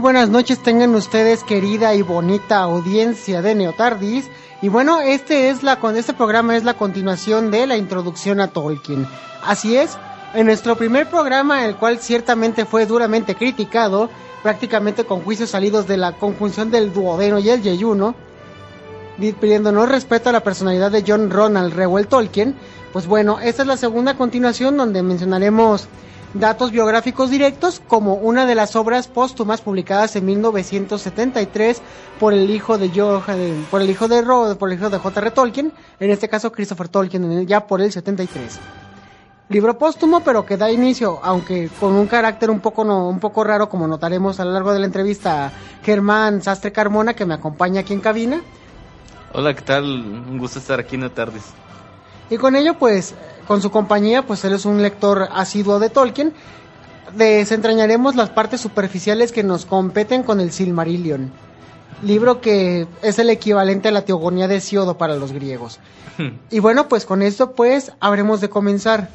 Muy buenas noches tengan ustedes querida y bonita audiencia de Neotardis. Y bueno, este es la este programa es la continuación de la introducción a Tolkien. Así es, en nuestro primer programa, el cual ciertamente fue duramente criticado, prácticamente con juicios salidos de la conjunción del duodeno y el yeyuno, pidiéndonos respeto a la personalidad de John Ronald Reuel Tolkien, pues bueno, esta es la segunda continuación donde mencionaremos datos biográficos directos como una de las obras póstumas publicadas en 1973 por el hijo de Johann, por el hijo de por el hijo de J.R. Tolkien, en este caso Christopher Tolkien, ya por el 73. Libro póstumo, pero que da inicio, aunque con un carácter un poco no, un poco raro, como notaremos a lo largo de la entrevista Germán Sastre Carmona, que me acompaña aquí en cabina. Hola, ¿qué tal? Un gusto estar aquí en la tarde. Y con ello, pues, con su compañía, pues él es un lector asiduo de Tolkien. Desentrañaremos las partes superficiales que nos competen con el Silmarillion, libro que es el equivalente a la teogonía de Siodo para los griegos. y bueno, pues con esto, pues, habremos de comenzar.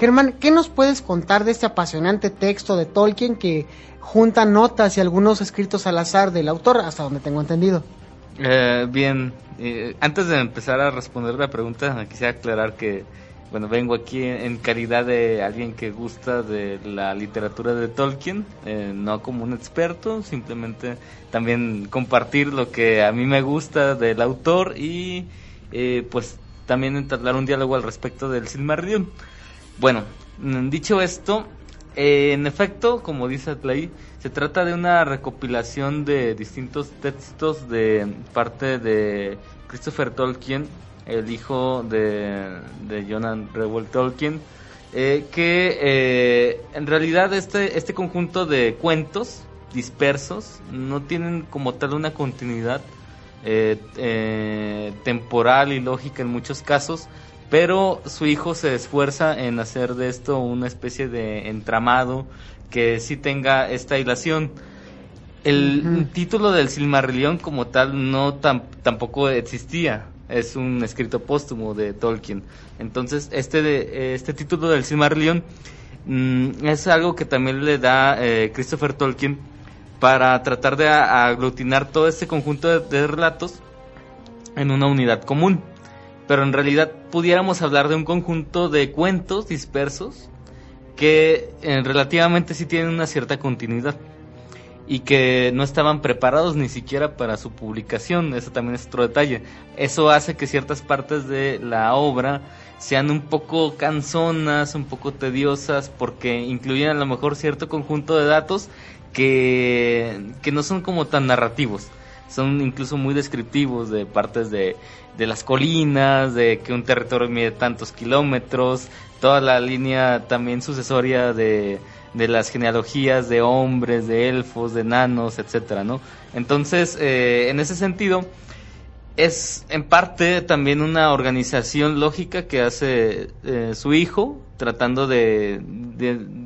Germán, ¿qué nos puedes contar de este apasionante texto de Tolkien que junta notas y algunos escritos al azar del autor, hasta donde tengo entendido? Eh, bien, eh, antes de empezar a responder la pregunta, quisiera aclarar que, bueno, vengo aquí en calidad de alguien que gusta de la literatura de Tolkien, eh, no como un experto, simplemente también compartir lo que a mí me gusta del autor y pues también entablar un diálogo al respecto del Silmarillion. Bueno, dicho esto, eh, en efecto, como dice Atlay, se trata de una recopilación de distintos textos de parte de Christopher Tolkien, el hijo de, de Jonan Reuel Tolkien, eh, que eh, en realidad este, este conjunto de cuentos dispersos no tienen como tal una continuidad temporal y lógica en muchos casos, pero su hijo se esfuerza en hacer de esto una especie de entramado que sí tenga esta hilación. El título del Silmarillion como tal no tampoco existía, es un escrito póstumo de Tolkien. Entonces, este, de, este título del Silmarillion mm, es algo que también le da eh, Christopher Tolkien para tratar de aglutinar todo este conjunto de relatos en una unidad común pero en realidad pudiéramos hablar de un conjunto de cuentos dispersos que eh, relativamente sí tienen una cierta continuidad y que no estaban preparados ni siquiera para su publicación, eso también es otro detalle. Eso hace que ciertas partes de la obra sean un poco canzonas, un poco tediosas, porque incluyen a lo mejor cierto conjunto de datos que, que no son como tan narrativos son incluso muy descriptivos de partes de, de las colinas, de que un territorio mide tantos kilómetros, toda la línea también sucesoria de, de las genealogías de hombres, de elfos, de enanos, etcétera, ¿no? Entonces, eh, en ese sentido, es en parte también una organización lógica que hace eh, su hijo, tratando de,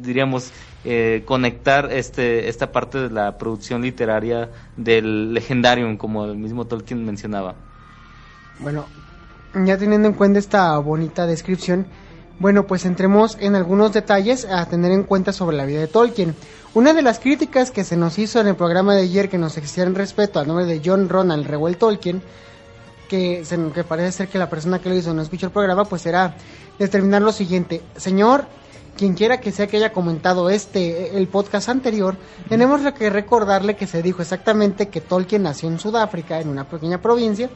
diríamos, eh, conectar este, esta parte de la producción literaria del Legendarium, como el mismo Tolkien mencionaba. Bueno, ya teniendo en cuenta esta bonita descripción, bueno, pues entremos en algunos detalles a tener en cuenta sobre la vida de Tolkien. Una de las críticas que se nos hizo en el programa de ayer que nos en respeto al nombre de John Ronald Reuel Tolkien, que, que parece ser que la persona que lo hizo no escuchó el programa, pues era determinar lo siguiente. Señor, quien quiera que sea que haya comentado este, el podcast anterior, tenemos que recordarle que se dijo exactamente que Tolkien nació en Sudáfrica, en una pequeña provincia,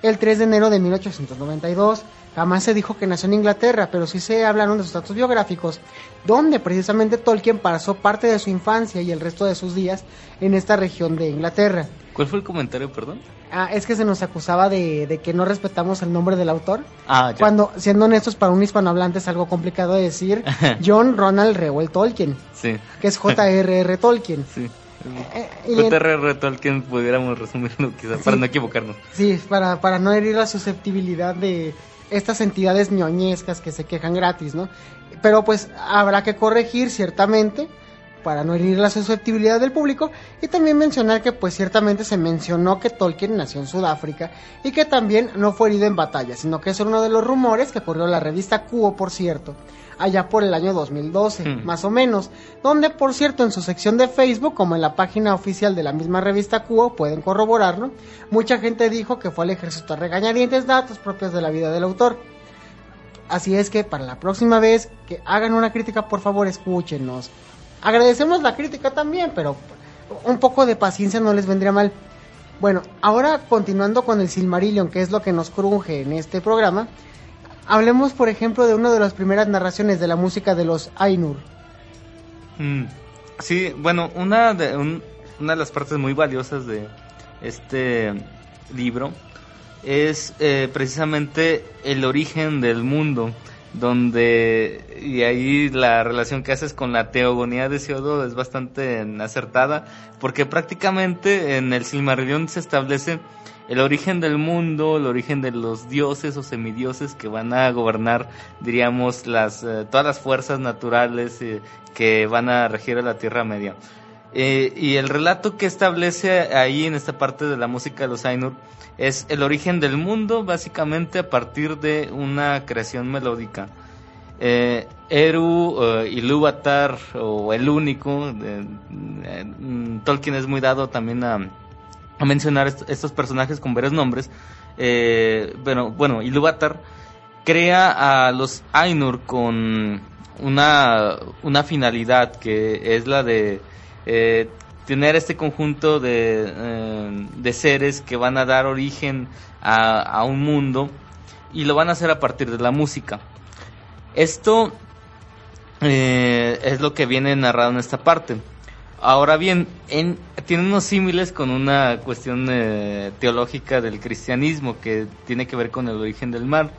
el 3 de enero de 1892. Jamás se dijo que nació en Inglaterra, pero sí se hablaron de sus datos biográficos, donde precisamente Tolkien pasó parte de su infancia y el resto de sus días en esta región de Inglaterra. ¿Cuál fue el comentario, perdón? Ah, es que se nos acusaba de, que no respetamos el nombre del autor. Ah, Cuando, siendo honestos, para un hispanohablante es algo complicado de decir John Ronald Reuel Tolkien. Sí. Que es J.R.R. Tolkien. Sí. Eh, J.R.R. Tolkien pudiéramos resumirlo quizá, para no equivocarnos. Sí, para, para no herir la susceptibilidad de estas entidades ñoñescas que se quejan gratis, ¿no? Pero pues habrá que corregir ciertamente para no herir la susceptibilidad del público y también mencionar que pues ciertamente se mencionó que Tolkien nació en Sudáfrica y que también no fue herido en batalla, sino que es uno de los rumores que corrió la revista Cubo, por cierto, allá por el año 2012, Hmm. más o menos, donde por cierto en su sección de Facebook, como en la página oficial de la misma revista Cubo, pueden corroborarlo, mucha gente dijo que fue al ejército a regañadientes datos propios de la vida del autor. Así es que para la próxima vez que hagan una crítica, por favor, escúchenos. Agradecemos la crítica también, pero un poco de paciencia no les vendría mal. Bueno, ahora continuando con el Silmarillion, que es lo que nos cruje en este programa, hablemos, por ejemplo, de una de las primeras narraciones de la música de los Ainur. Mm, Sí, bueno, una de, un- una de las partes muy valiosas de este libro es eh, precisamente el origen del mundo, donde, y ahí la relación que haces con la teogonía de Siodo es bastante acertada, porque prácticamente en el Silmarillion se establece el origen del mundo, el origen de los dioses o semidioses que van a gobernar, diríamos, las, eh, todas las fuerzas naturales eh, que van a regir a la Tierra Media. Eh, y el relato que establece ahí en esta parte de la música de los Ainur es el origen del mundo, básicamente a partir de una creación melódica. Eh, Eru, eh, Ilúvatar o el único, mm, Tolkien es muy dado también a, a mencionar est- estos personajes con varios nombres. Eh, bueno, Ilúvatar crea a los Ainur con una, una finalidad que es la de tener este conjunto de, eh, de seres que van a dar origen a, a un mundo y lo van a hacer a partir de la música. Esto eh, es lo que viene narrado en esta parte. Ahora bien, en, tiene unos símiles con una cuestión eh, teológica del cristianismo que tiene que ver con el origen del mar.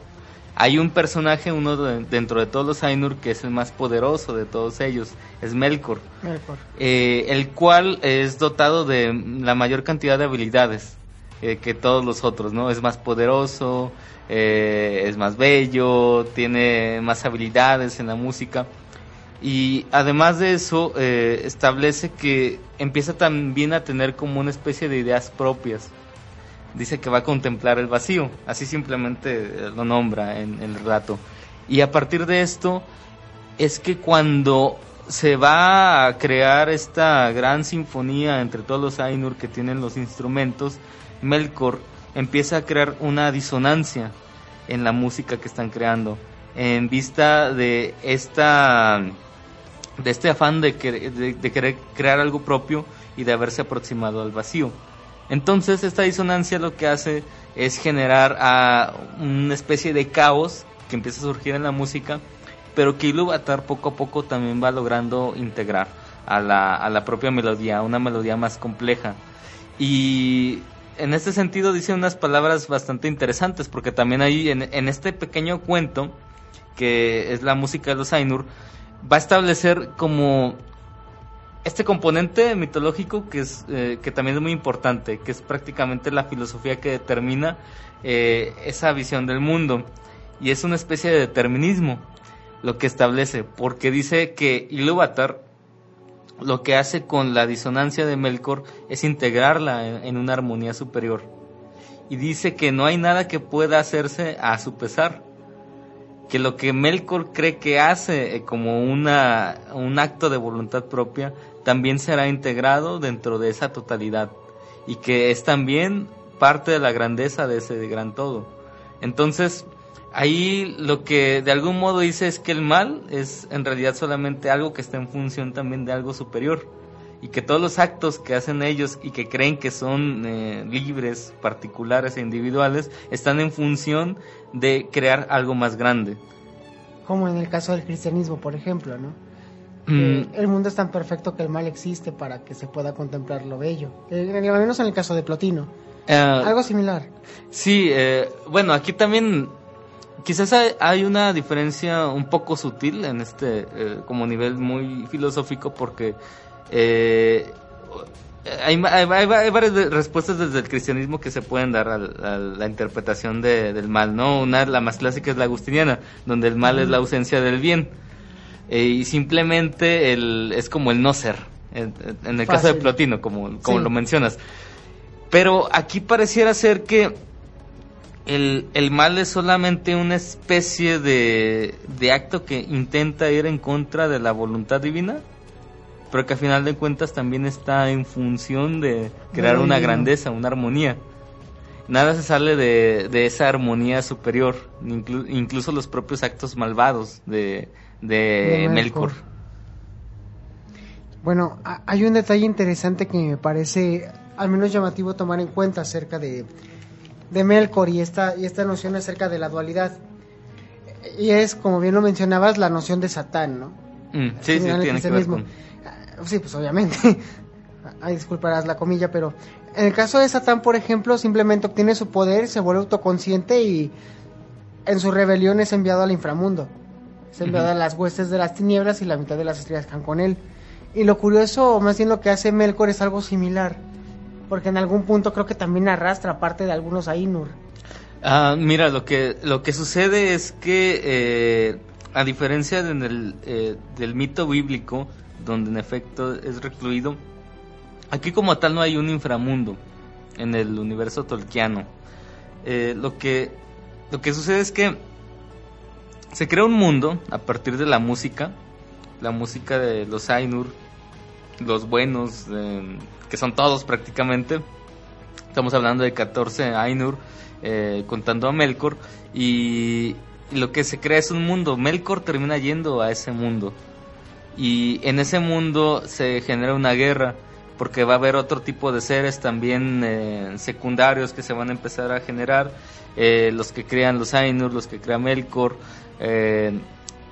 Hay un personaje, uno de- dentro de todos los Ainur, que es el más poderoso de todos ellos, es Melkor, Melkor. eh, el cual es dotado de la mayor cantidad de habilidades eh, que todos los otros, ¿no? Es más poderoso, eh, es más bello, tiene más habilidades en la música. Y además de eso, eh, establece que empieza también a tener como una especie de ideas propias. Dice que va a contemplar el vacío, así simplemente lo nombra en el relato. Y a partir de esto, es que cuando se va a crear esta gran sinfonía entre todos los Ainur que tienen los instrumentos, Melkor empieza a crear una disonancia en la música que están creando, en vista de esta de este afán de, de- de querer crear algo propio y de haberse aproximado al vacío. Entonces esta disonancia lo que hace es generar a una especie de caos que empieza a surgir en la música, pero que Ilúvatar poco a poco también va logrando integrar a la, a la propia melodía, una melodía más compleja. Y en este sentido dice unas palabras bastante interesantes, porque también ahí en, en este pequeño cuento, que es la música de los Ainur, va a establecer como este componente mitológico que es eh, que también es muy importante, que es prácticamente la filosofía que determina eh, esa visión del mundo. Y es una especie de determinismo lo que establece, porque dice que Ilúvatar lo que hace con la disonancia de Melkor es integrarla en, una armonía superior. Y dice que no hay nada que pueda hacerse a su pesar que lo que Melkor cree que hace eh, como una, un acto de voluntad propia también será integrado dentro de esa totalidad y que es también parte de la grandeza de ese gran todo. Entonces, ahí lo que de algún modo dice es que el mal es en realidad solamente algo que está en función también de algo superior y que todos los actos que hacen ellos y que creen que son eh, libres, particulares e individuales, están en función de crear algo más grande. Como en el caso del cristianismo, por ejemplo, ¿no? Mm, el mundo es tan perfecto que el mal existe para que se pueda contemplar lo bello. Eh, al menos en el caso de Plotino. eh, Algo similar. Sí, eh, bueno, aquí también quizás hay, una diferencia un poco sutil en este eh, como nivel muy filosófico porque eh, hay, hay- hay- varias respuestas desde el cristianismo que se pueden dar a, la interpretación de- del mal, ¿no? Una, la más clásica es la agustiniana, donde el mal es la ausencia del bien. Eh, y simplemente el, es como el no ser, en, el caso de Plotino, como, como lo mencionas. Pero aquí pareciera ser que el, el, mal es solamente una especie de, de acto que intenta ir en contra de la voluntad divina, pero que a final de cuentas también está en función de crear una grandeza, una armonía. Nada se sale de, de esa armonía superior, incluso los propios actos malvados de, de, Melkor. Bueno, hay un detalle interesante que me parece al menos llamativo tomar en cuenta acerca de, de Melkor y esta, y esta noción acerca de la dualidad. Y es, como bien lo mencionabas, la noción de Satán, ¿no? Mm, sí, sí, tiene que ver con... Ah, sí, pues obviamente. Ay, disculparás la comilla, pero en el caso de Satán, por ejemplo, simplemente obtiene su poder, se vuelve autoconsciente y en su rebelión es enviado al inframundo. Es enviado a las huestes de las tinieblas y la mitad de las estrellas están con él. Y lo curioso, más bien lo que hace Melkor es algo similar porque en algún punto creo que también arrastra parte de algunos Ainur. Ah, mira, lo que, lo que sucede es que, eh, a diferencia eh, del mito bíblico, donde en efecto es recluido, aquí como tal no hay un inframundo en el universo tolkiano. Eh, lo, que, lo que sucede es que se crea un mundo a partir de la música, la música de los Ainur, los buenos, que son todos prácticamente. Estamos hablando de 14 Ainur, eh, contando a Melkor, y, lo que se crea es un mundo. Melkor termina yendo a ese mundo, y en ese mundo se genera una guerra, porque va a haber otro tipo de seres también eh, secundarios que se van a empezar a generar, eh, los que crean los Ainur, los que crea Melkor,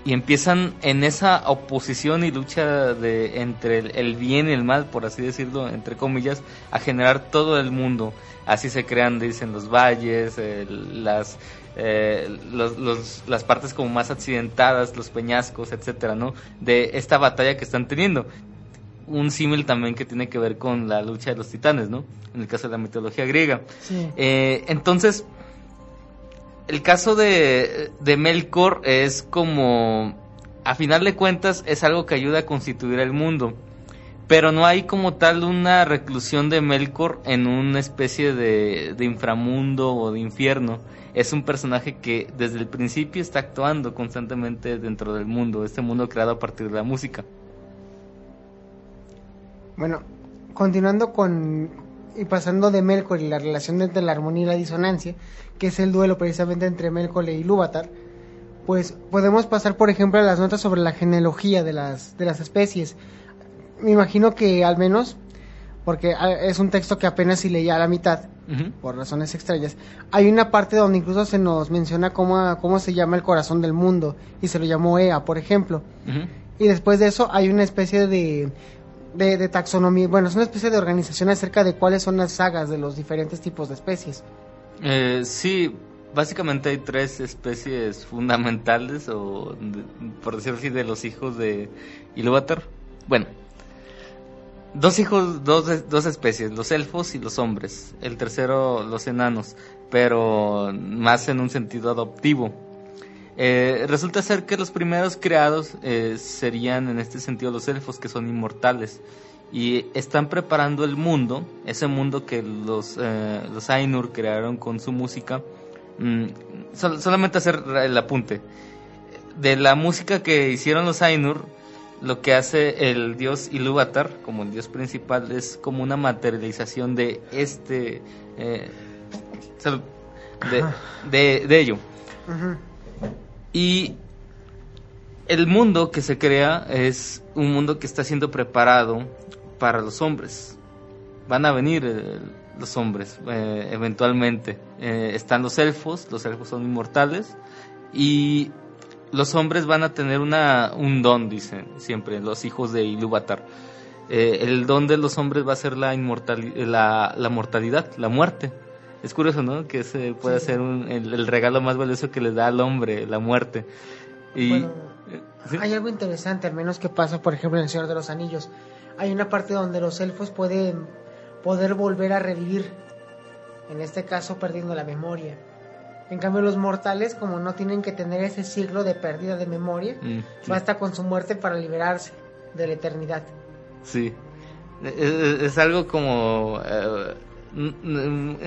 y empiezan en esa oposición y lucha de entre el, bien y el mal, por así decirlo, entre comillas, a generar todo el mundo. Así se crean, dicen, los valles, las eh, las partes como más accidentadas, los peñascos, etcétera, ¿no? De esta batalla que están teniendo. Un símil también que tiene que ver con la lucha de los titanes, ¿no? En el caso de la mitología griega. Eh, entonces, el caso de, de Melkor es como, a final de cuentas, es algo que ayuda a constituir el mundo. Pero no hay como tal una reclusión de Melkor en una especie de, de inframundo o de infierno. Es un personaje que desde el principio está actuando constantemente dentro del mundo, este mundo creado a partir de la música. Bueno, continuando con, y pasando de Melkor y la relación entre la armonía y la disonancia, que es el duelo precisamente entre Melkor y Lúvatar, pues podemos pasar, por ejemplo, a las notas sobre la genealogía de las, de las especies. Me imagino que al menos, porque es un texto que apenas si leía a la mitad, por razones extrañas, hay una parte donde incluso se nos menciona cómo, cómo se llama el corazón del mundo, y se lo llamó Ea, por ejemplo. Y después de eso hay una especie de, de, taxonomía, bueno, es una especie de organización acerca de cuáles son las sagas de los diferentes tipos de especies. Eh, sí, básicamente hay tres especies fundamentales, o por decirlo así, de los hijos de Ilúvatar. Bueno, dos hijos, dos, dos especies, los elfos y los hombres. El tercero, los enanos, pero más en un sentido adoptivo. Eh, resulta ser que los primeros creados eh, serían en este sentido los elfos que son inmortales y están preparando el mundo, ese mundo que los, eh, los Ainur crearon con su música. Mm, solamente hacer el apunte. De la música que hicieron los Ainur, lo que hace el dios Ilúvatar, como el dios principal, es como una materialización de este. de, de, ello. Y el mundo que se crea es un mundo que está siendo preparado para los hombres. Van a venir eh, los hombres eh, eventualmente. Eh, están los elfos, los elfos son inmortales y los hombres van a tener una, un don, dicen siempre los hijos de Ilúvatar. el don de los hombres va a ser la, la, la mortalidad, la muerte es curioso, ¿no? Que ese puede ser el, regalo más valioso que le da al hombre, la muerte. Y, eh, Hay algo interesante, al menos que pasa, por ejemplo, en El Señor de los Anillos. Hay una parte donde los elfos pueden poder volver a revivir, en este caso perdiendo la memoria. En cambio, los mortales, como no tienen que tener ese siglo de pérdida de memoria, Mm, sí. basta con su muerte para liberarse de la eternidad. Sí. Es, es- es algo como eh, un, un-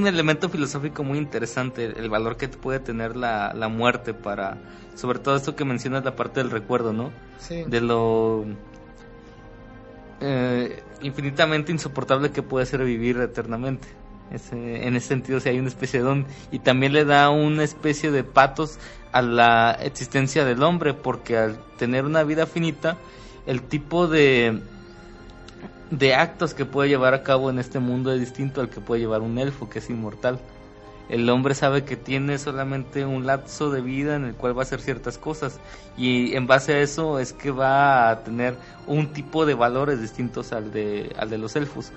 un elemento filosófico muy interesante, el valor que puede tener la, la muerte para, sobre todo esto que mencionas, la parte del recuerdo, ¿no? Sí. De lo eh, infinitamente insoportable que puede ser vivir eternamente. Ese- en ese sentido, si hay una especie de don. Y también le da una especie de patos a la existencia del hombre, porque al tener una vida finita, el tipo de, de actos que puede llevar a cabo en este mundo es distinto al que puede llevar un elfo, que es inmortal. El hombre sabe que tiene solamente un lapso de vida en el cual va a hacer ciertas cosas y en base a eso es que va a tener un tipo de valores distintos al de, al de los elfos.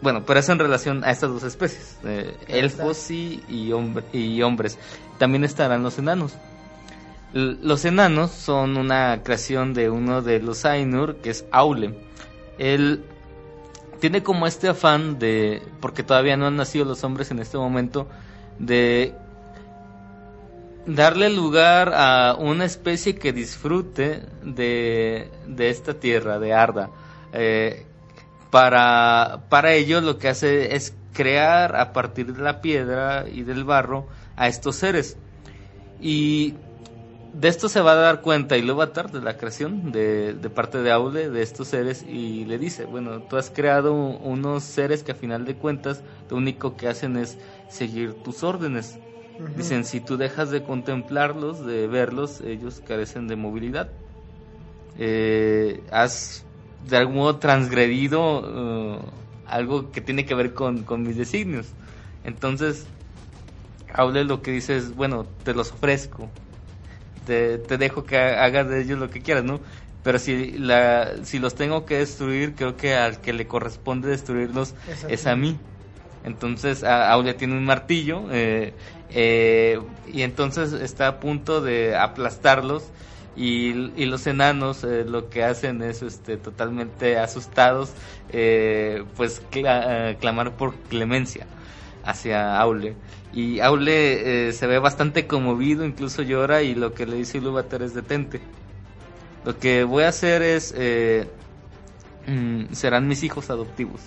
Bueno, pero eso en relación a estas dos especies, eh, elfos y, y, hombre- y hombres. También estarán los enanos. L- Los enanos son una creación de uno de los Ainur, que es Aule. Él tiene como este afán de, porque todavía no han nacido los hombres en este momento, de darle lugar a una especie que disfrute de, de esta tierra, de Arda. Eh, para, para ello lo que hace es crear a partir de la piedra y del barro a estos seres. Y de esto se va a dar cuenta Ilúvatar de la creación de, de parte de Aule de estos seres y le dice, bueno, tú has creado unos seres que a final de cuentas lo único que hacen es seguir tus órdenes. Dicen, si tú dejas de contemplarlos, de verlos, ellos carecen de movilidad. Eh, has de algún modo transgredido eh, algo que tiene que ver con, con mis designios. Entonces, Aule lo que dice es, bueno, te los ofrezco, te, te dejo que ha- hagas de ellos lo que quieras, ¿no? Pero si, la, si los tengo que destruir, creo que al que le corresponde destruirlos Es a mí. Entonces a- Aulia tiene un martillo eh, eh, y entonces está a punto de aplastarlos y, y los enanos eh, lo que hacen es este totalmente asustados eh, pues cla- eh, clamar por clemencia hacia Aule y Aule eh, se ve bastante conmovido incluso llora y lo que le dice Ilúvatar es detente lo que voy a hacer es eh, mm, serán mis hijos adoptivos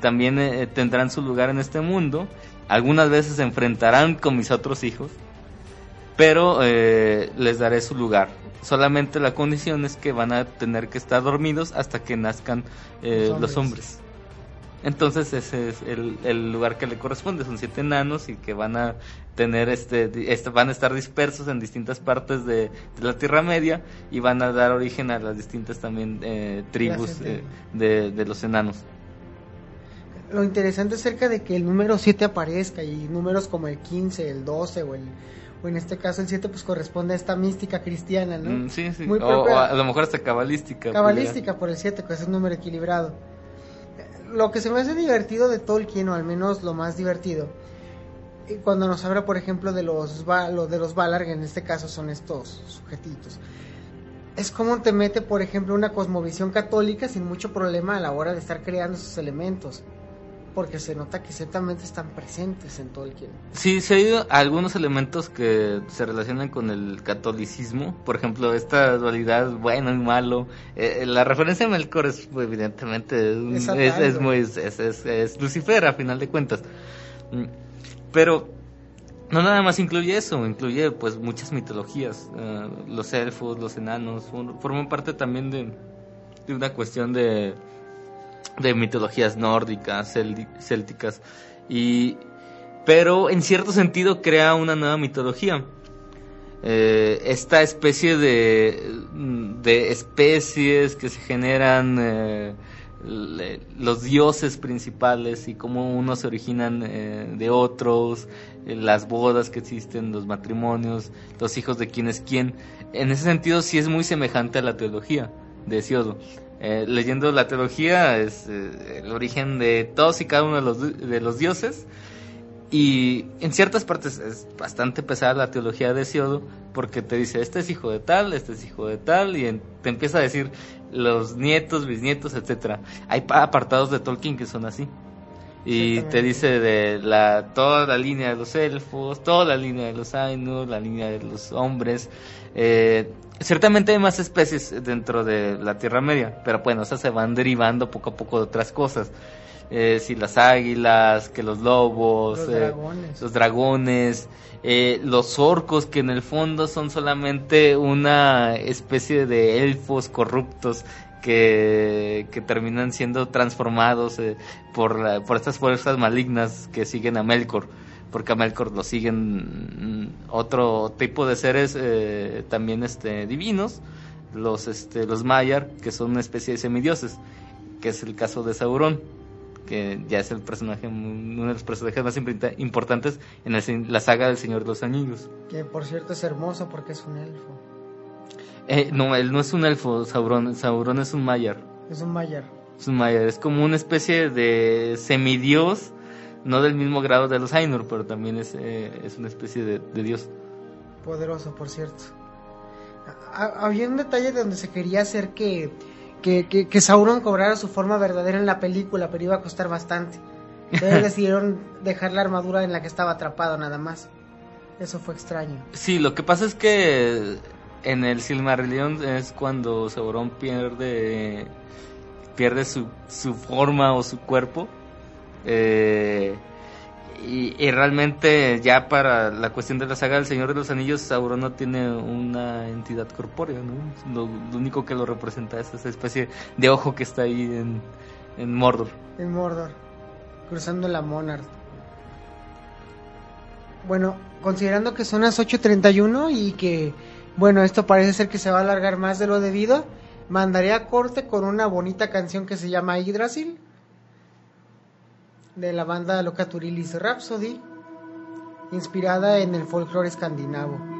también eh, tendrán su lugar en este mundo. Algunas veces se enfrentarán con mis otros hijos, pero eh, les daré su lugar. Solamente la condición es que van a tener que estar dormidos hasta que nazcan eh, Los los, hombres. Entonces ese es el, el lugar que le corresponde. Son siete enanos y que van a tener este, este- van a estar dispersos en distintas partes de, de la Tierra Media y van a dar origen a las distintas también eh, tribus eh, de, de los enanos. Lo interesante acerca de que el número 7 aparezca y números como el 15, el 12 o el o en este caso el 7 pues corresponde a esta mística cristiana, ¿no? Mm, sí, sí. Muy o, o a lo mejor hasta cabalística. Cabalística por el 7, que es un número equilibrado. Lo que se me hace divertido de Tolkien, o al menos lo más divertido, eh, cuando nos habla, por ejemplo, de los, lo de los Valar, en este caso son estos sujetitos, es como te mete, por ejemplo, una cosmovisión católica sin mucho problema a la hora de estar creando esos elementos. Porque se nota que ciertamente están presentes en Tolkien. Sí, se ha ido a algunos elementos que se relacionan con el catolicismo. Por ejemplo, esta dualidad bueno y malo. Eh, la referencia a Melkor es, pues, evidentemente, es, Es es, muy. Es, es- Lucifer, a final de cuentas. Mm, Pero. No nada más incluye eso, incluye pues muchas mitologías, eh, los elfos, los enanos, for- forman parte también de, de una cuestión de, de mitologías nórdicas, célticas, y, pero en cierto sentido crea una nueva mitología. Eh, esta especie de, de especies que se generan eh, los dioses principales y cómo unos se originan eh, de otros, las bodas que existen, los matrimonios, los hijos de quién es quién. En ese sentido sí es muy semejante a la teología de Hesiodo. Eh, leyendo la teología es eh, el origen de todos y cada uno de los, de los dioses y en ciertas partes es bastante pesada la teología de Hesiodo porque te dice, este es hijo de tal, este es hijo de tal, y en- te empieza a decir los nietos, bisnietos, etcétera. Hay pa- apartados de Tolkien que son así. y te dice de la toda la línea de los elfos, toda la línea de los Ainur, la línea de los hombres. Eh, ciertamente hay más especies dentro de la Tierra Media, pero bueno, esas se van derivando poco a poco de otras cosas. Eh, si las águilas, que los lobos, Los eh, dragones. los dragones, eh, los orcos que en el fondo son solamente una especie de elfos corruptos que, que terminan siendo transformados eh, por, la- por estas fuerzas malignas que siguen a Melkor, porque a Melkor lo siguen mm, otro tipo de seres eh, también este, divinos, los, este, los Maiar, que son una especie de semidioses, que es el caso de Sauron que ya es el personaje uno de los personajes más importantes en el la saga del Señor de los Anillos. Que por cierto es hermoso porque es un elfo. Eh, no, él no es un elfo, Sauron, Sauron es un Maiar. Es un Mayar. Es un Maiar, es como una especie de semidios, no del mismo grado de los Ainur, pero también es, eh, es una especie de, de dios. Poderoso, por cierto. Ha- Había un detalle donde se quería hacer que, que, que, que Sauron cobrara su forma verdadera en la película, pero iba a costar bastante. Entonces decidieron dejar la armadura en la que estaba atrapado nada más. Eso fue extraño. Sí, lo que pasa es que en el Silmarillion es cuando Sauron pierde pierde su, su forma o su cuerpo eh, y, realmente ya para la cuestión de la saga del Señor de los Anillos Sauron no tiene una entidad corpórea, ¿no? Lo, único que lo representa es esa especie de ojo que está ahí en, Mordor. En Mordor, cruzando la Monard. Bueno, considerando que son las 8.31 y que, bueno, esto parece ser que se va a alargar más de lo debido, mandaré a corte con una bonita canción que se llama Yggdrasil, de la banda Locaturilis Rhapsody, inspirada en el folclore escandinavo.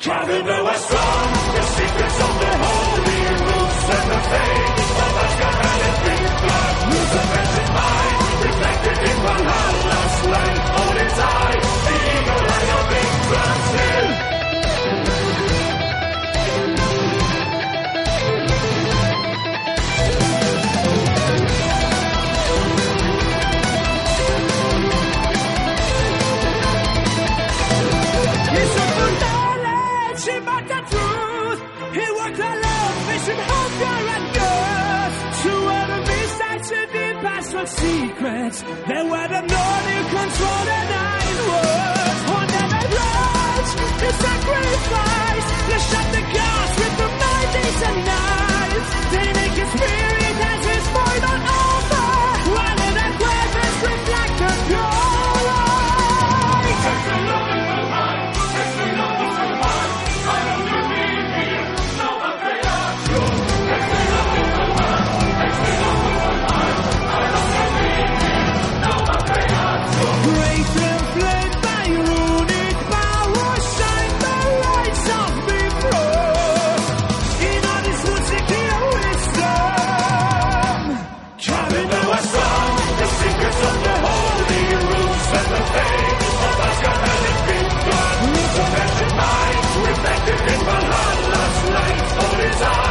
Kevin was strong, the secrets of the holy roots and the faith of Asgard and its big blood. Roots of ancient mind, reflected in Valhalla's land. Odin's eye, the eagle eye of Yggdrasil. He's secrets. They were the known you control the nine words. On every branch, rise, the sacrifice. They shut the gas with the mighty and. They make experience. time.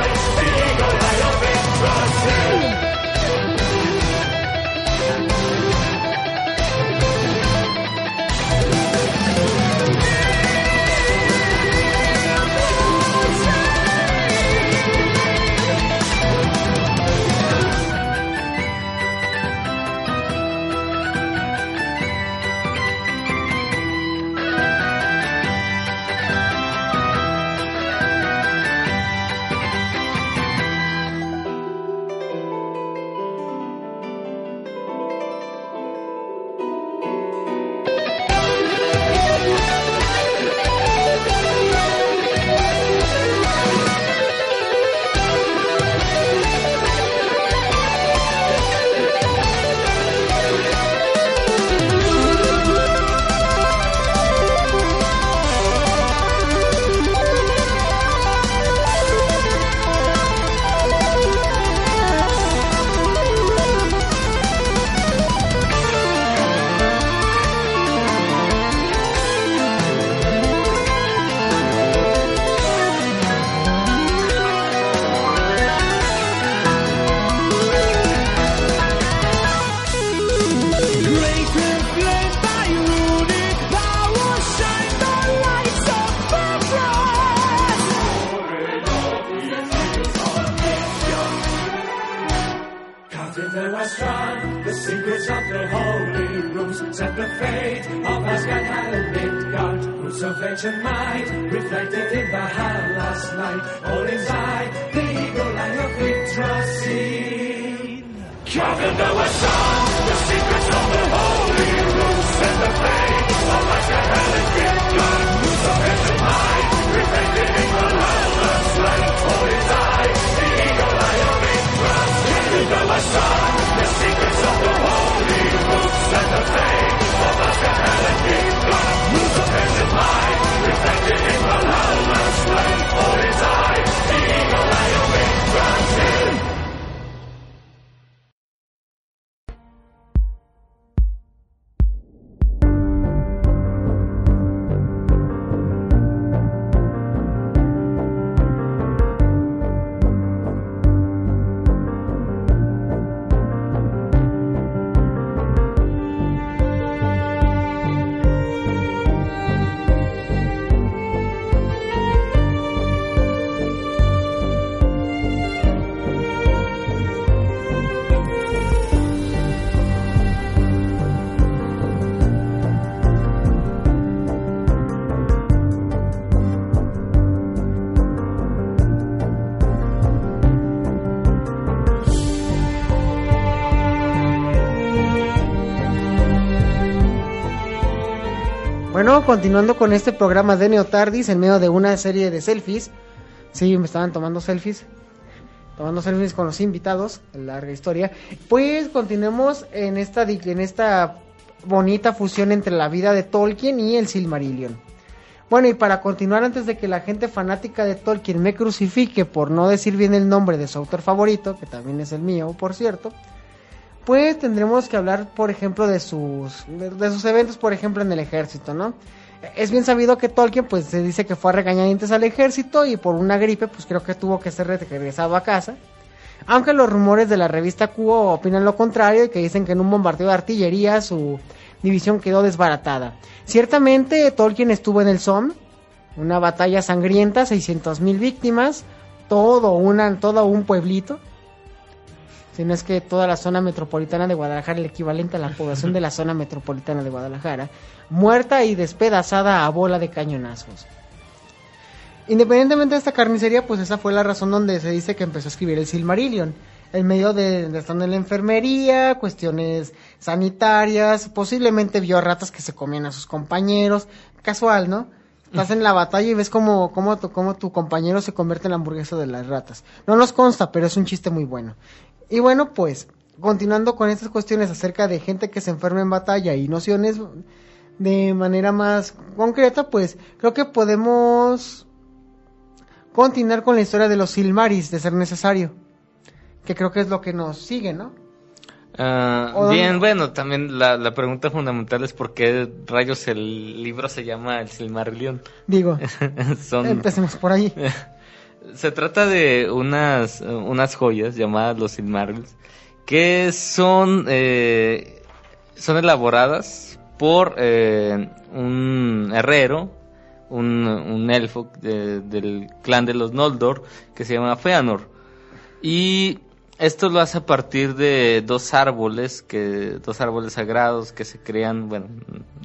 All his the eagle and of victory seen. Governor was the secrets of the holy roots and the fate of like a hellish who's a of the loveless light eye, the eagle and your victory seen. The secrets of the holy roots and the fate Reflected in Valhalla's flame, for his eye, the eagle eye of England's continuando con este programa de Neotardis en medio de una serie de selfies. Sí, me estaban tomando selfies. Tomando selfies con los invitados, larga historia. Pues continuemos en esta, en esta bonita fusión entre la vida de Tolkien y el Silmarillion. Bueno, y para continuar antes de que la gente fanática de Tolkien me crucifique por no decir bien el nombre de su autor favorito, que también es el mío, por cierto, pues tendremos que hablar, por ejemplo, de sus, de, sus eventos, por ejemplo, en el ejército, ¿no? Es bien sabido que Tolkien, pues se dice que fue a regañadientes al ejército y por una gripe, pues creo que tuvo que ser regresado a casa. Aunque los rumores de la revista Cuo opinan lo contrario y que dicen que en un bombardeo de artillería su división quedó desbaratada. Ciertamente Tolkien estuvo en el Somme, una batalla sangrienta, 600.000 víctimas, todo, una, todo un pueblito. Si no es que toda la zona metropolitana de Guadalajara, el equivalente a la población de la zona metropolitana de Guadalajara, muerta y despedazada a bola de cañonazos. Independientemente de esta carnicería, pues esa fue la razón donde se dice que empezó a escribir el Silmarillion. En medio de, de estando en la enfermería, cuestiones sanitarias, posiblemente vio a ratas que se comían a sus compañeros. Casual, ¿no? Estás en la batalla y ves cómo, cómo, tu, cómo tu compañero se convierte en la hamburguesa de las ratas. No nos consta, pero es un chiste muy bueno. Y bueno, pues, continuando con estas cuestiones acerca de gente que se enferma en batalla y nociones de manera más concreta, pues creo que podemos continuar con la historia de los Silmaris, de ser necesario. Que creo que es lo que nos sigue, ¿no? Ah, ¿O dónde- bien, bueno, también la, la pregunta fundamental es por qué rayos el libro se llama El Silmarillion. Digo, Son, empecemos por ahí. se trata de unas, unas joyas llamadas los Silmarils que son, eh, son elaboradas por eh, un herrero, un, un elfo de- del clan de los Noldor que se llama Feanor. Y esto lo hace a partir de dos árboles, que dos árboles sagrados que se crean, bueno,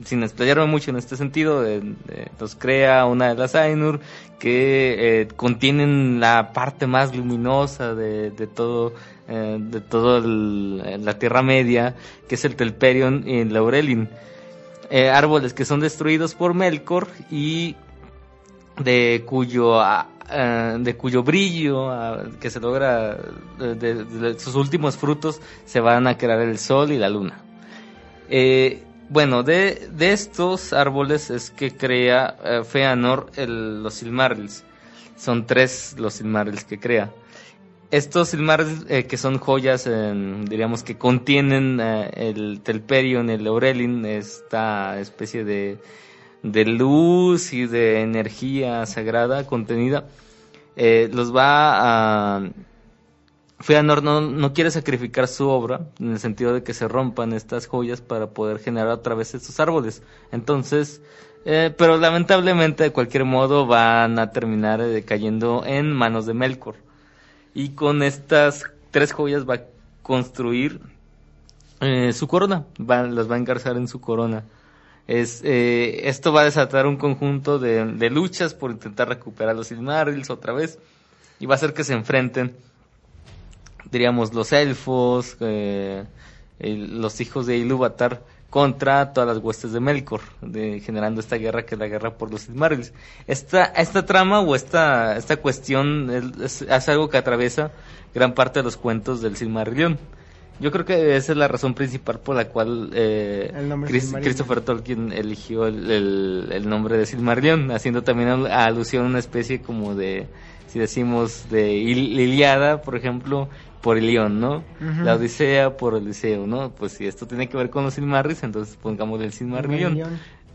sin explayarme mucho en este sentido, eh, eh, los crea una de las Ainur que eh, contienen la parte más luminosa de, de todo, eh, de todo el- la Tierra Media, que es el Telperion y el Laurelin. Eh, árboles que son destruidos por Melkor y de cuyo eh, de cuyo brillo que se logra de, sus últimos frutos se van a crear el sol y la luna. Eh, bueno de, de estos árboles es que crea eh, Feanor los Silmarils. Son tres los Silmarils que crea. Estos Silmarils eh, que son joyas, eh, diríamos que contienen eh, el Telperion, el Aurelin, esta especie de, de luz y de energía sagrada contenida, eh, los va a... Feanor no, no quiere sacrificar su obra, en el sentido de que se rompan estas joyas para poder generar otra vez estos árboles. Entonces, eh, pero lamentablemente de cualquier modo van a terminar eh, cayendo en manos de Melkor y con estas tres joyas va a construir eh, su corona, va, las va a engarzar en su corona. Es, eh, esto va a desatar un conjunto de, de luchas por intentar recuperar los Silmarils otra vez y va a hacer que se enfrenten, diríamos, los elfos, eh, los hijos de Ilúvatar contra todas las huestes de Melkor, de, generando esta guerra que es la guerra por los Silmarils. Esta, esta trama o esta, esta cuestión es, es algo que atraviesa gran parte de los cuentos del Silmarillion. Yo creo que esa es la razón principal por la cual eh, Chris-. Christopher Tolkien eligió el, el- el nombre de Silmarillion, haciendo también al- alusión a una especie como de, si decimos, de Il- Iliada, por ejemplo, por Ilión, ¿no? La Odisea por Odiseo, ¿no? Pues si esto tiene que ver con los Silmarils, entonces pongámosle el Silmarillion.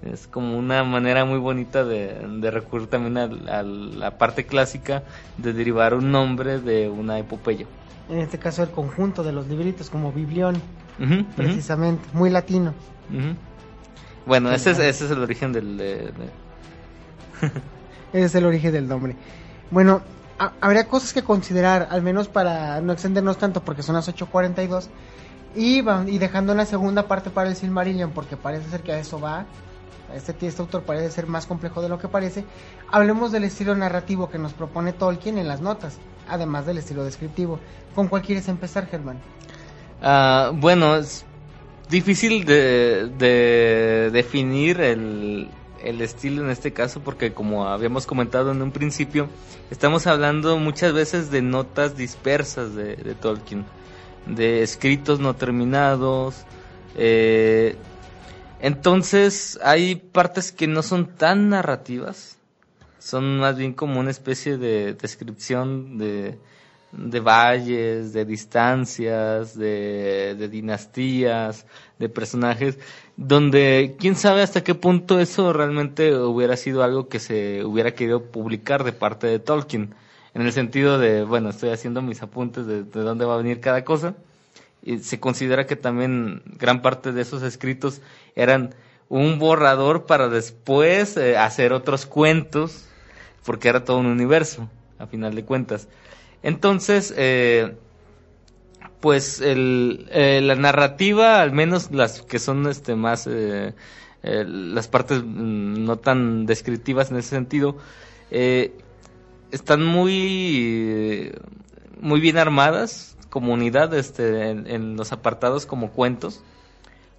Es como una manera muy bonita de, de recurrir también al- a, la parte clásica de derivar un nombre de una epopeya. En este caso el conjunto de los libritos como Biblión, precisamente, muy latino. Bueno, ese es, ese es el origen del... de- de- Ese es el origen del nombre. Bueno, ha- habría cosas que considerar, al menos para no extendernos tanto, porque son las 8.42. Y, y dejando una segunda parte para el Silmarillion, porque parece ser que a eso va. Este, este autor parece ser más complejo de lo que parece. Hablemos del estilo narrativo que nos propone Tolkien en las notas, además del estilo descriptivo. ¿Con cuál quieres empezar, Germán? Ah, bueno, es difícil de, de definir el, el estilo en este caso porque como habíamos comentado en un principio, estamos hablando muchas veces de notas dispersas de, de Tolkien, de escritos no terminados. eh, entonces hay partes que no son tan narrativas, son más bien como una especie de descripción de, de valles, de distancias, de, de dinastías, de personajes, donde quién sabe hasta qué punto eso realmente hubiera sido algo que se hubiera querido publicar de parte de Tolkien, en el sentido de, bueno, estoy haciendo mis apuntes de, de dónde va a venir cada cosa, y se considera que también gran parte de esos escritos eran un borrador para después eh, hacer otros cuentos, porque era todo un universo, a final de cuentas. Entonces, eh, pues el, eh, la narrativa, al menos las que son este más eh, eh, las partes mm, no tan descriptivas en ese sentido, eh, están muy muy bien armadas como unidad este, en, los apartados como cuentos.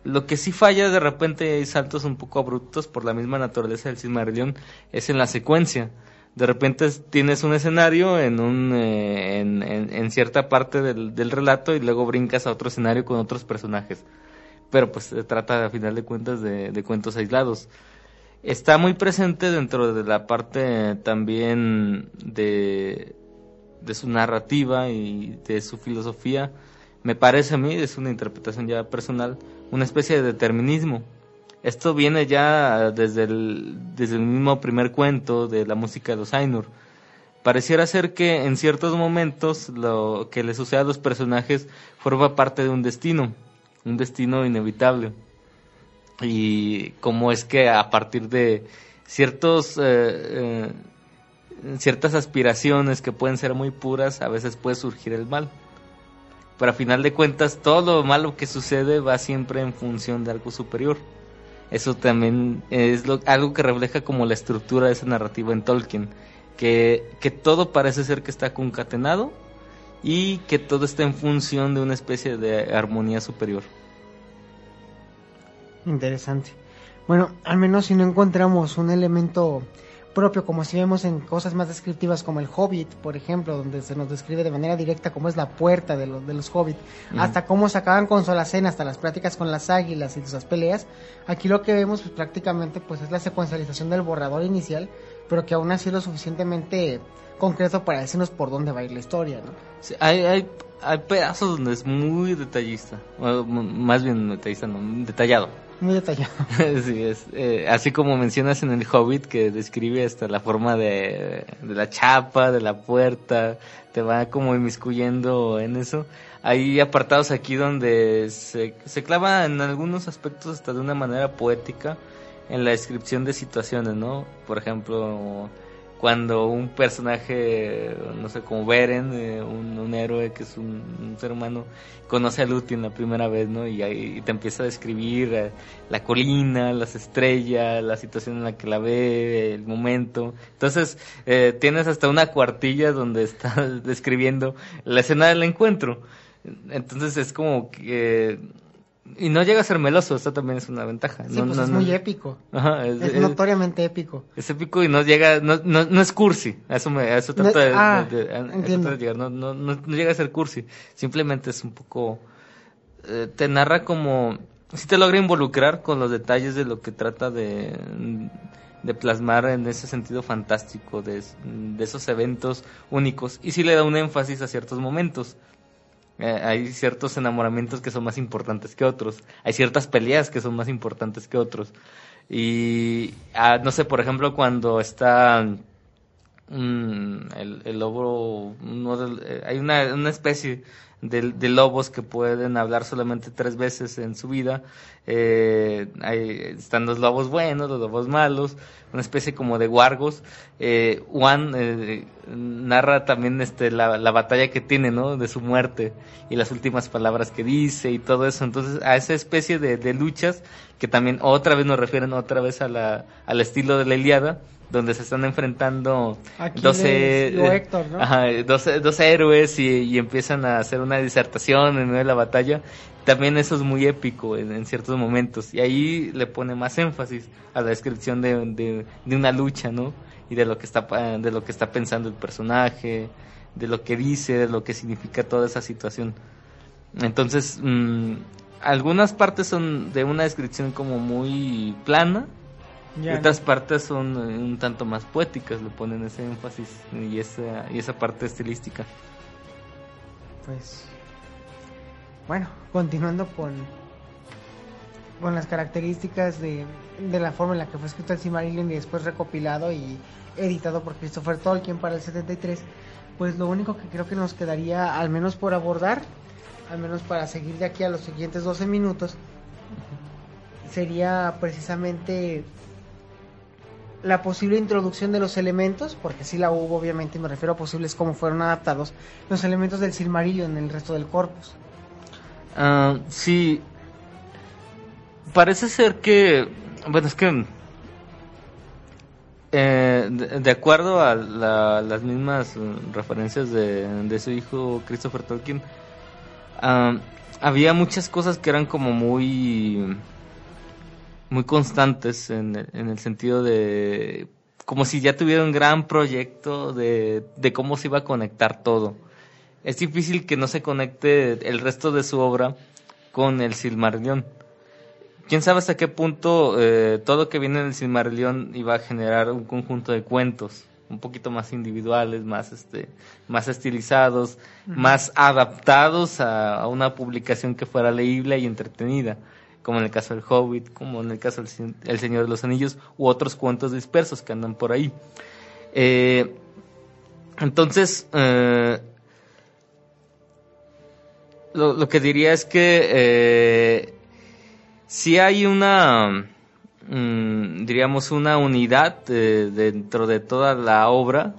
Lo que sí falla de repente hay saltos un poco abruptos por la misma naturaleza del Silmarillion es en la secuencia. De repente es- tienes un escenario en, un, eh, en, en- en cierta parte del, del relato y luego brincas a otro escenario con otros personajes. Pero pues se trata a final de cuentas de, de cuentos aislados. Está muy presente dentro de la parte también de, de su narrativa y de su filosofía, me parece a mí, es una interpretación ya personal, una especie de determinismo. Esto viene ya desde el, desde el mismo primer cuento de la música de los Ainur. Pareciera ser que en ciertos momentos lo que le sucede a los personajes forma parte de un destino, un destino inevitable. Y cómo es que a partir de ciertos eh, eh, ciertas aspiraciones que pueden ser muy puras, a veces puede surgir el mal. Pero a final de cuentas, todo lo malo que sucede va siempre en función de algo superior. Eso también es lo- algo que refleja como la estructura de esa narrativa en Tolkien. Que, que todo parece ser que está concatenado y que todo está en función de una especie de armonía superior. Interesante. Bueno, al menos si no encontramos un elemento propio, como si vemos en cosas más descriptivas como el Hobbit, por ejemplo, donde se nos describe de manera directa cómo es la puerta de los, de los Hobbit, hasta cómo se acaban con Solacena, hasta las pláticas con las águilas y esas peleas. Aquí lo que vemos pues prácticamente pues es la secuencialización del borrador inicial, pero que aún así es lo suficientemente concreto para decirnos por dónde va a ir la historia, ¿no? Sí, hay, hay, hay pedazos donde es muy detallista, más bien detallista, no, detallado. Muy detallado. Sí, es, eh, así como mencionas en el Hobbit que describe hasta la forma de, de la chapa, de la puerta, te va como inmiscuyendo en eso. Hay apartados aquí donde se, se clava en algunos aspectos hasta de una manera poética en la descripción de situaciones, ¿no? Por ejemplo, cuando un personaje, no sé, como Beren, eh, un, un héroe que es un, ser humano, conoce a Lúthien la primera vez, ¿no? Y ahí te empieza a describir eh, la colina, las estrellas, la situación en la que la ve, el momento. Entonces, eh, tienes hasta una cuartilla donde está describiendo la escena del encuentro. Entonces es como que... Y no llega a ser meloso, esto también es una ventaja. Sí, no, pues no, es no- muy épico. Ajá, es- Es es- notoriamente épico. es épico y no llega, no, no, no es cursi, a eso me, a eso de, ah, de- de- a- a eso entiendo. trato de llegar, no, no, no, llega a ser cursi, simplemente es un poco, eh, te narra como, si te logra involucrar con los detalles de lo que trata de, de plasmar en ese sentido fantástico de, de esos eventos únicos y sí le da un énfasis a ciertos momentos. Eh, hay ciertos enamoramientos que son más importantes que otros. Hay ciertas peleas que son más importantes que otros. Y ah, no sé, por ejemplo, cuando está mm, el, el lobo, eh, hay una, una especie de, de lobos que pueden hablar solamente tres veces en su vida. Eh, hay- están los lobos buenos, los lobos malos, una especie como de guargos. Eh, Juan eh, narra también este, la, la batalla que tiene, ¿no? De su muerte y las últimas palabras que dice y todo eso. Entonces, a esa especie de, de luchas que también otra vez nos refieren otra vez a la, al estilo de la Iliada, donde se están enfrentando Aquiles 12, y o Héctor, ¿no? ajá, 12, 12 héroes y, y empiezan a hacer una disertación en medio de la batalla. También eso es muy épico en, en ciertos momentos y ahí le pone más énfasis a la descripción de, de, de una lucha, ¿no? Y de lo que está de lo que está pensando el personaje, de lo que dice, de lo que significa toda esa situación. Entonces, mm, algunas partes son de una descripción como muy plana, Ya, y otras partes son eh, un tanto más poéticas, le ponen ese énfasis y esa, y esa parte estilística. pues bueno continuando con con las características de, de la forma en la que fue escrito el Silmarillion y después recopilado y editado por Christopher Tolkien para el 73 pues lo único que creo que nos quedaría al menos por abordar al menos para seguir de aquí a los siguientes 12 minutos sería precisamente la posible introducción de los elementos, porque sí la hubo obviamente, y me refiero a posibles cómo fueron adaptados, los elementos del Silmarillion en el resto del corpus. Ah, sí, parece ser que, bueno, es que eh, de, acuerdo a la- las mismas referencias de, de su hijo Christopher Tolkien, ah, había muchas cosas que eran como muy muy constantes en, el- en el sentido de como si ya tuviera un gran proyecto de, de cómo se iba a conectar todo. Es difícil que no se conecte el resto de su obra con el Silmarillion. Quién sabe hasta qué punto eh, todo lo que viene del Silmarillion iba a generar un conjunto de cuentos un poquito más individuales, más este, más estilizados, más adaptados a, a una publicación que fuera leíble y entretenida, como en el caso del Hobbit, como en el caso del Señor de los Anillos u otros cuentos dispersos que andan por ahí. Eh, entonces, eh, lo, que diría es que eh, si hay una, mm, diríamos, una unidad dentro de toda la obra.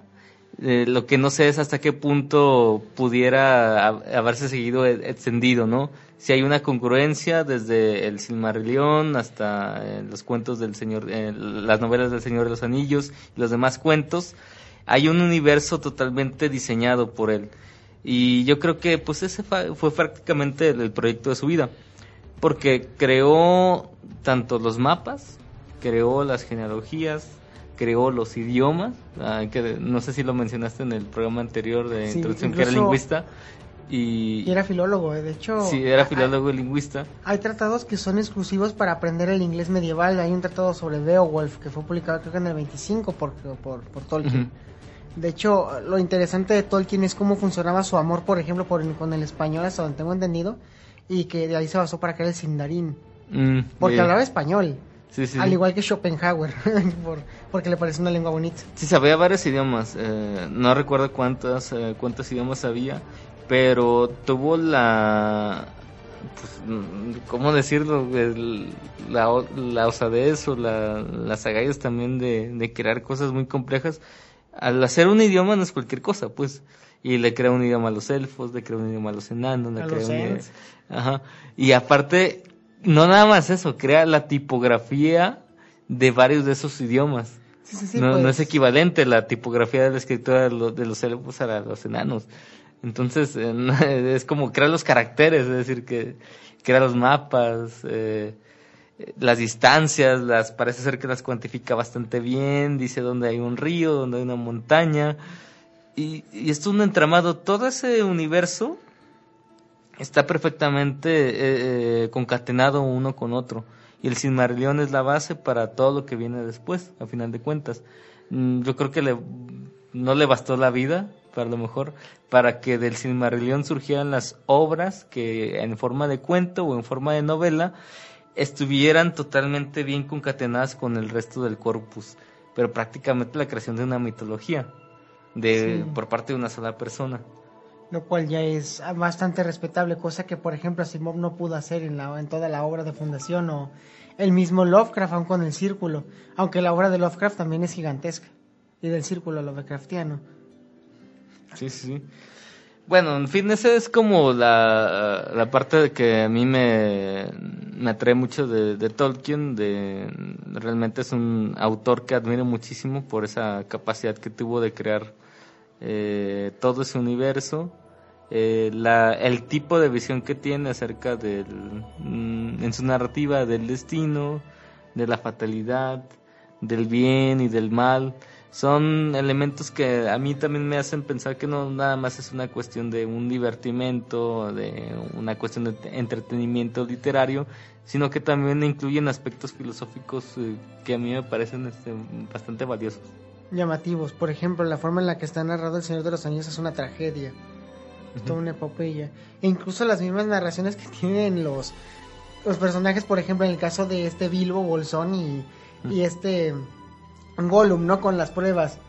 Eh, lo que no sé es hasta qué punto pudiera ha- haberse seguido e- extendido, ¿no? Si hay una congruencia desde el Silmarillion hasta eh, los cuentos del Señor, eh, las novelas del Señor de los Anillos y los demás cuentos, hay un universo totalmente diseñado por él. Y yo creo que pues ese fue prácticamente el, el proyecto de su vida. Porque creó tanto los mapas, creó las genealogías, creó los idiomas, ah, que no sé si lo mencionaste en el programa anterior de Sí, introducción que era lingüista. Y, Y era filólogo, eh, de hecho. sí, era hay- filólogo y lingüista. Hay tratados que son exclusivos para aprender el inglés medieval. Hay un tratado sobre Beowulf que fue publicado creo que en el 25 por, por, por Tolkien. De hecho, lo interesante de Tolkien es cómo funcionaba su amor, por ejemplo, por el- con el español, hasta donde tengo entendido, y que de ahí se basó para crear el Sindarin. Mm, Porque hablaba español, sí, sí, al igual que Schopenhauer, por- porque le parece una lengua bonita. Sí, sabía varios idiomas. eh, no recuerdo cuántos, eh, cuántos idiomas había, pero tuvo la. Pues, mm, ¿Cómo decirlo? El- la, la osadez o la, las agallas también de, de crear cosas muy complejas al hacer un idioma no es cualquier cosa, pues. Y le crea un idioma a los elfos, le crea un idioma a los enanos, le A crea los un. Ajá. Y aparte, no nada más eso, crea la tipografía de varios de esos idiomas. Sí, sí, sí, no, no pues. es equivalente la tipografía de la escritura de, lo- de los elfos a los enanos. Entonces, eh, es como crear los caracteres, es decir, que crea los mapas, eh, eh, las distancias, las parece ser que las cuantifica bastante bien, dice dónde hay un río, dónde hay una montaña. Y, y es un entramado, todo ese universo está perfectamente eh, eh, concatenado uno con otro. Y el Silmarillion es la base para todo lo que viene después, a final de cuentas. Mm, Yo creo que le, no le bastó la vida, para lo mejor, para que del Silmarillion surgieran las obras que en forma de cuento o en forma de novela estuvieran totalmente bien concatenadas con el resto del corpus. Pero prácticamente la creación de una mitología de, Sí. por parte de una sola persona. Lo cual ya es bastante respetable, cosa que por ejemplo Asimov no pudo hacer en, la, en toda la obra de Fundación o el mismo Lovecraft aún con el Círculo, aunque la obra de Lovecraft también es gigantesca y del Círculo Lovecraftiano. Sí, sí, sí. Bueno, en fin, es como la, la parte de que a mí me, me atrae mucho de, de Tolkien. De, realmente es un autor que admiro muchísimo por esa capacidad que tuvo de crear eh, todo ese universo. Eh, la, el tipo de visión que tiene acerca del, mm, en su narrativa del destino, de la fatalidad, del bien y del mal, son elementos que a mí también me hacen pensar que no nada más es una cuestión de un divertimento, de una cuestión de te- entretenimiento literario, sino que también incluyen aspectos filosóficos eh, que a mí me parecen este, bastante valiosos. llamativos. Por ejemplo, la forma en la que está narrado El Señor de los Anillos es una tragedia, es toda una epopeya. E incluso las mismas narraciones que tienen los, los personajes, por ejemplo, en el caso de este Bilbo, Bolsón y, y este Gollum, ¿no? Con las pruebas.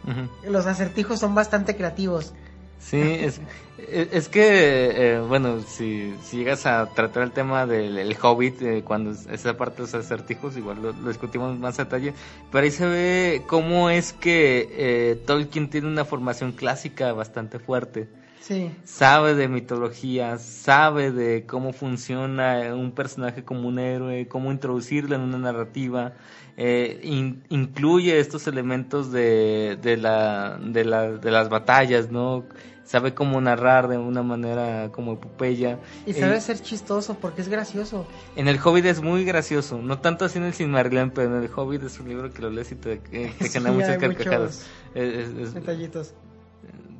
Los acertijos son bastante creativos. Sí, es, es es que, eh, bueno, si, si llegas a tratar el tema del el Hobbit, eh, cuando es- esa parte de los acertijos, igual lo, lo discutimos más a detalle, pero ahí se ve cómo es que eh, Tolkien tiene una formación clásica bastante fuerte. Sí. Sabe de mitología, sabe de cómo funciona un personaje como un héroe, cómo introducirlo en una narrativa, eh, in- incluye estos elementos de, de, la, de, la, de las batallas, ¿no? Sabe cómo narrar de una manera como epopeya. Y Eh, sabe ser chistoso porque es gracioso. en el Hobbit es muy gracioso, no tanto así en el Silmarillion, pero en el Hobbit es un libro que lo lees y te, eh, te Sí, genera muchas carcajadas. muchos Es- es- es- Detallitos.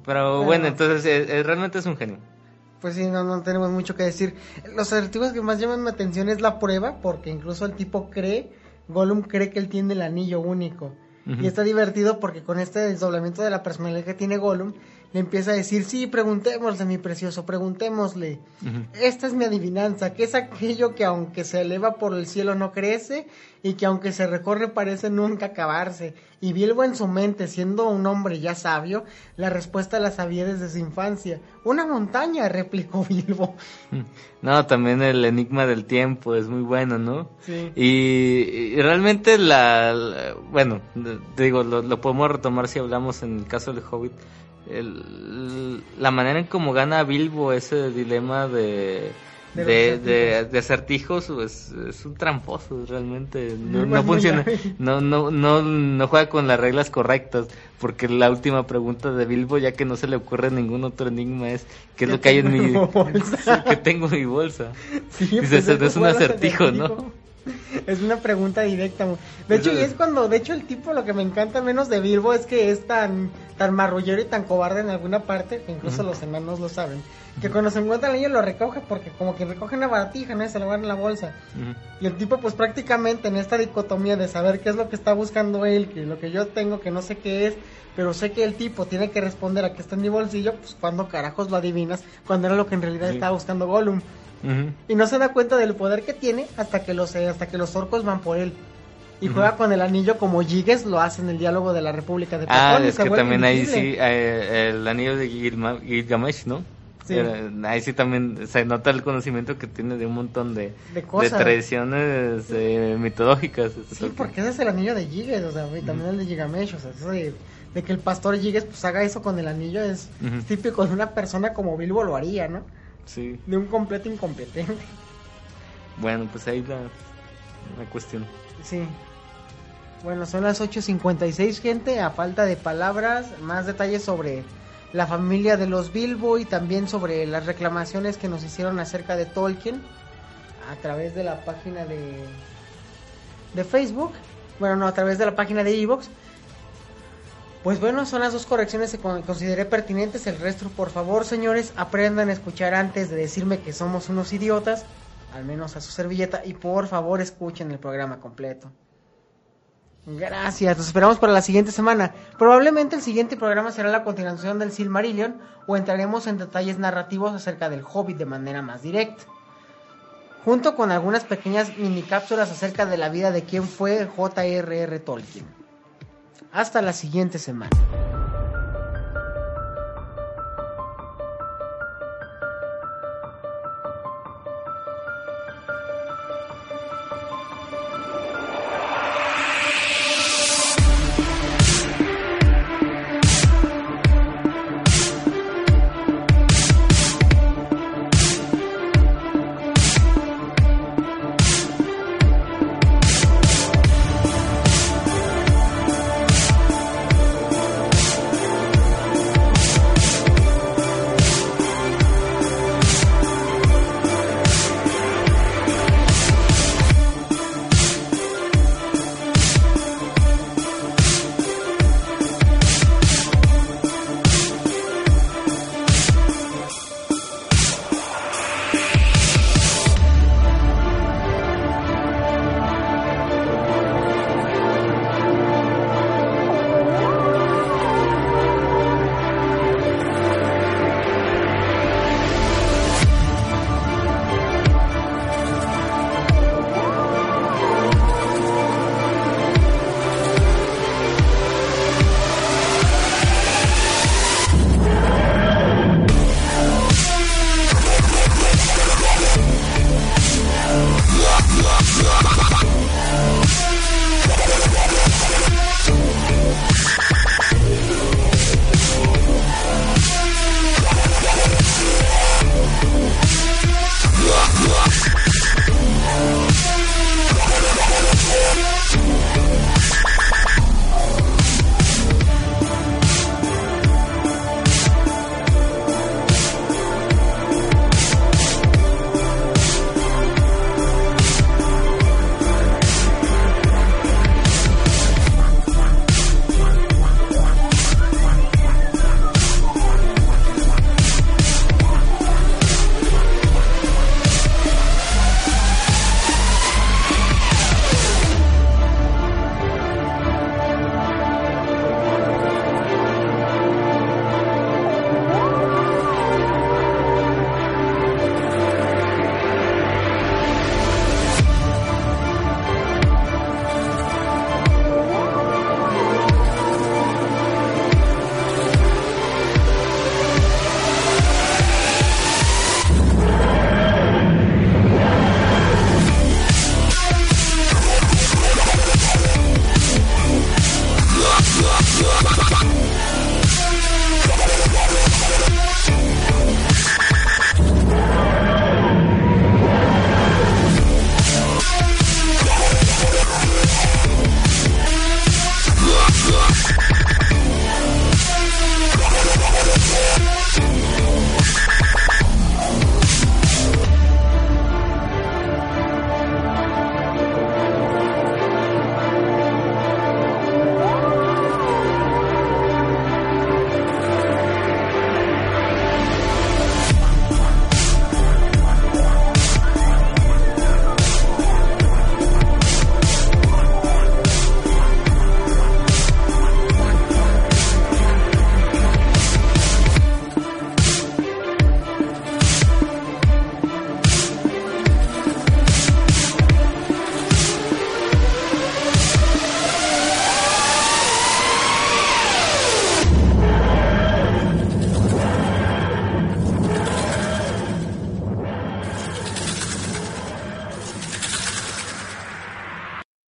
Pero bueno, entonces eh, eh, realmente es un genio. Pues sí, no, no tenemos mucho que decir. Los acertijos que más llaman mi atención es la prueba, porque incluso el tipo cree, Gollum cree que él tiene el anillo único. Y está divertido porque con este desdoblamiento de la personalidad que tiene Gollum, le empieza a decir, sí, preguntémosle, mi precioso, preguntémosle. Esta es mi adivinanza, que es aquello que aunque se eleva por el cielo no crece y que aunque se recorre parece nunca acabarse. Y Bilbo en su mente, siendo un hombre ya sabio, la respuesta la sabía desde su infancia. Una montaña, replicó Bilbo. No, también el enigma del tiempo es muy bueno, ¿no? Sí. Y, y realmente la, la- bueno, digo, lo, lo podemos retomar si hablamos en el caso del Hobbit. El- la manera en cómo gana Bilbo ese dilema de De de, los de, de acertijos. pues, es un tramposo realmente. No, no funciona. no, no no no juega con las reglas correctas porque la última pregunta de Bilbo ya que no se le ocurre ningún otro enigma es qué es ¿Qué lo que hay en mi bolsa? que tengo en mi bolsa Sí, Dice, pues, "Eso no es un acertijo, ¿no?" Es una pregunta directa. De hecho, y es cuando, de hecho, el tipo lo que me encanta menos de Bilbo es que es tan, tan marrullero y tan cobarde en alguna parte, que incluso los enanos lo saben, que cuando se encuentra niño lo recoge porque como que recoge una baratija, ¿no? Y se lo van en la bolsa. Y el tipo, pues prácticamente en esta dicotomía de saber qué es lo que está buscando él, que lo que yo tengo, que no sé qué es, pero sé que el tipo tiene que responder a que está en mi bolsillo, pues cuando carajos lo adivinas, cuando era lo que en realidad Sí. estaba buscando Gollum. Y no se da cuenta del poder que tiene hasta que los, eh, hasta que los orcos van por él. Y juega con el anillo como Giges lo hace en el diálogo de la República de Ah, Platón, y es que también ahí sí, eh, el anillo de Gilgamesh, ¿no? Sí. Ahí sí también se nota el conocimiento que tiene de un montón de, De cosas. tradiciones eh, mitológicas. Sí, porque ese es el anillo de Giges, o sea, y también el de Gigamesh, o sea, eso de, de que el pastor Giges pues haga eso con el anillo es típico de una persona como Bilbo lo haría, ¿no? Sí. De un completo incompetente. Bueno, pues ahí la, la cuestión. Sí. Bueno, son las 8.56, gente. A falta de palabras, más detalles sobre la familia de los Bilbo y también sobre las reclamaciones que nos hicieron acerca de Tolkien a través de la página de, de Facebook. Bueno, no, a través de la página de Evox. Pues bueno, son las dos correcciones que con- consideré pertinentes. El resto, por favor, señores, aprendan a escuchar antes de decirme que somos unos idiotas. Al menos a su servilleta. Y por favor, escuchen el programa completo. Gracias, nos esperamos para la siguiente semana. Probablemente el siguiente programa será la continuación del Silmarillion o entraremos en detalles narrativos acerca del Hobbit de manera más directa. Junto con algunas pequeñas mini cápsulas acerca de la vida de quien fue J.R.R. Tolkien. Hasta la siguiente semana.